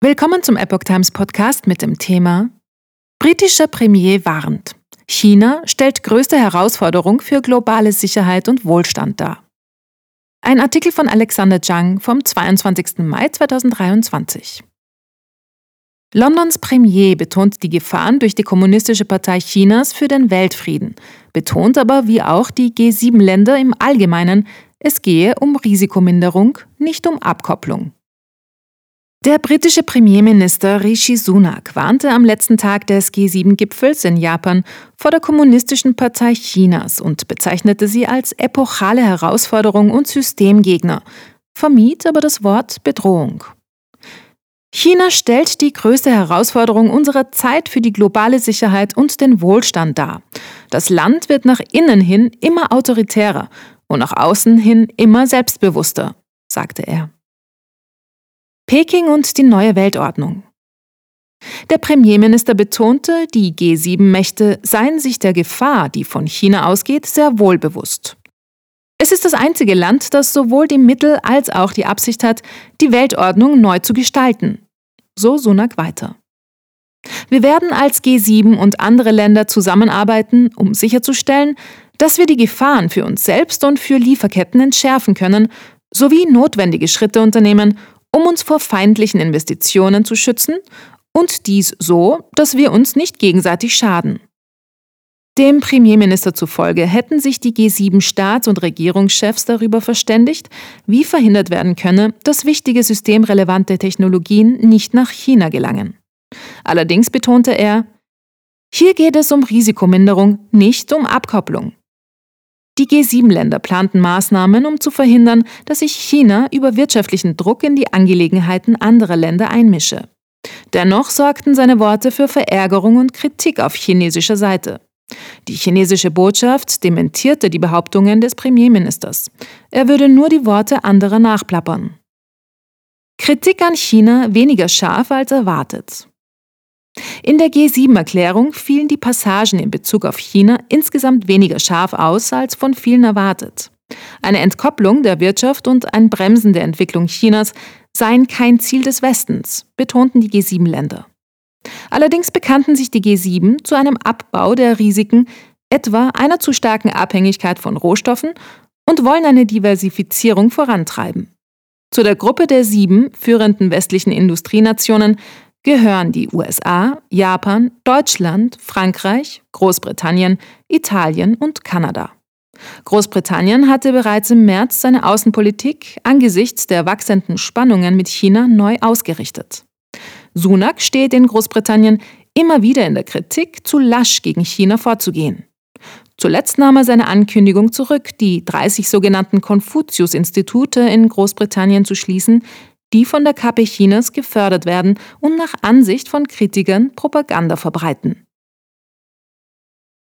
Willkommen zum Epoch Times Podcast mit dem Thema Britischer Premier warnt. China stellt größte Herausforderung für globale Sicherheit und Wohlstand dar. Ein Artikel von Alexander Zhang vom 22. Mai 2023. Londons Premier betont die Gefahren durch die Kommunistische Partei Chinas für den Weltfrieden, betont aber wie auch die G7-Länder im Allgemeinen, es gehe um Risikominderung, nicht um Abkopplung. Der britische Premierminister Rishi Sunak warnte am letzten Tag des G7-Gipfels in Japan vor der Kommunistischen Partei Chinas und bezeichnete sie als epochale Herausforderung und Systemgegner, vermied aber das Wort Bedrohung. China stellt die größte Herausforderung unserer Zeit für die globale Sicherheit und den Wohlstand dar. Das Land wird nach innen hin immer autoritärer und nach außen hin immer selbstbewusster, sagte er. Peking und die neue Weltordnung. Der Premierminister betonte, die G7-Mächte seien sich der Gefahr, die von China ausgeht, sehr wohl bewusst. Es ist das einzige Land, das sowohl die Mittel als auch die Absicht hat, die Weltordnung neu zu gestalten. So Sunak weiter. Wir werden als G7 und andere Länder zusammenarbeiten, um sicherzustellen, dass wir die Gefahren für uns selbst und für Lieferketten entschärfen können, sowie notwendige Schritte unternehmen, um uns vor feindlichen Investitionen zu schützen und dies so, dass wir uns nicht gegenseitig schaden. Dem Premierminister zufolge hätten sich die G7-Staats- und Regierungschefs darüber verständigt, wie verhindert werden könne, dass wichtige systemrelevante Technologien nicht nach China gelangen. Allerdings betonte er, hier geht es um Risikominderung, nicht um Abkopplung. Die G7-Länder planten Maßnahmen, um zu verhindern, dass sich China über wirtschaftlichen Druck in die Angelegenheiten anderer Länder einmische. Dennoch sorgten seine Worte für Verärgerung und Kritik auf chinesischer Seite. Die chinesische Botschaft dementierte die Behauptungen des Premierministers. Er würde nur die Worte anderer nachplappern. Kritik an China weniger scharf als erwartet. In der G7-Erklärung fielen die Passagen in Bezug auf China insgesamt weniger scharf aus als von vielen erwartet. Eine Entkopplung der Wirtschaft und ein Bremsen der Entwicklung Chinas seien kein Ziel des Westens, betonten die G7-Länder. Allerdings bekannten sich die G7 zu einem Abbau der Risiken, etwa einer zu starken Abhängigkeit von Rohstoffen, und wollen eine Diversifizierung vorantreiben. Zu der Gruppe der sieben führenden westlichen Industrienationen gehören die USA, Japan, Deutschland, Frankreich, Großbritannien, Italien und Kanada. Großbritannien hatte bereits im März seine Außenpolitik angesichts der wachsenden Spannungen mit China neu ausgerichtet. Sunak steht in Großbritannien immer wieder in der Kritik, zu lasch gegen China vorzugehen. Zuletzt nahm er seine Ankündigung zurück, die 30 sogenannten Konfuzius-Institute in Großbritannien zu schließen, die von der KP Chinas gefördert werden und nach Ansicht von Kritikern Propaganda verbreiten.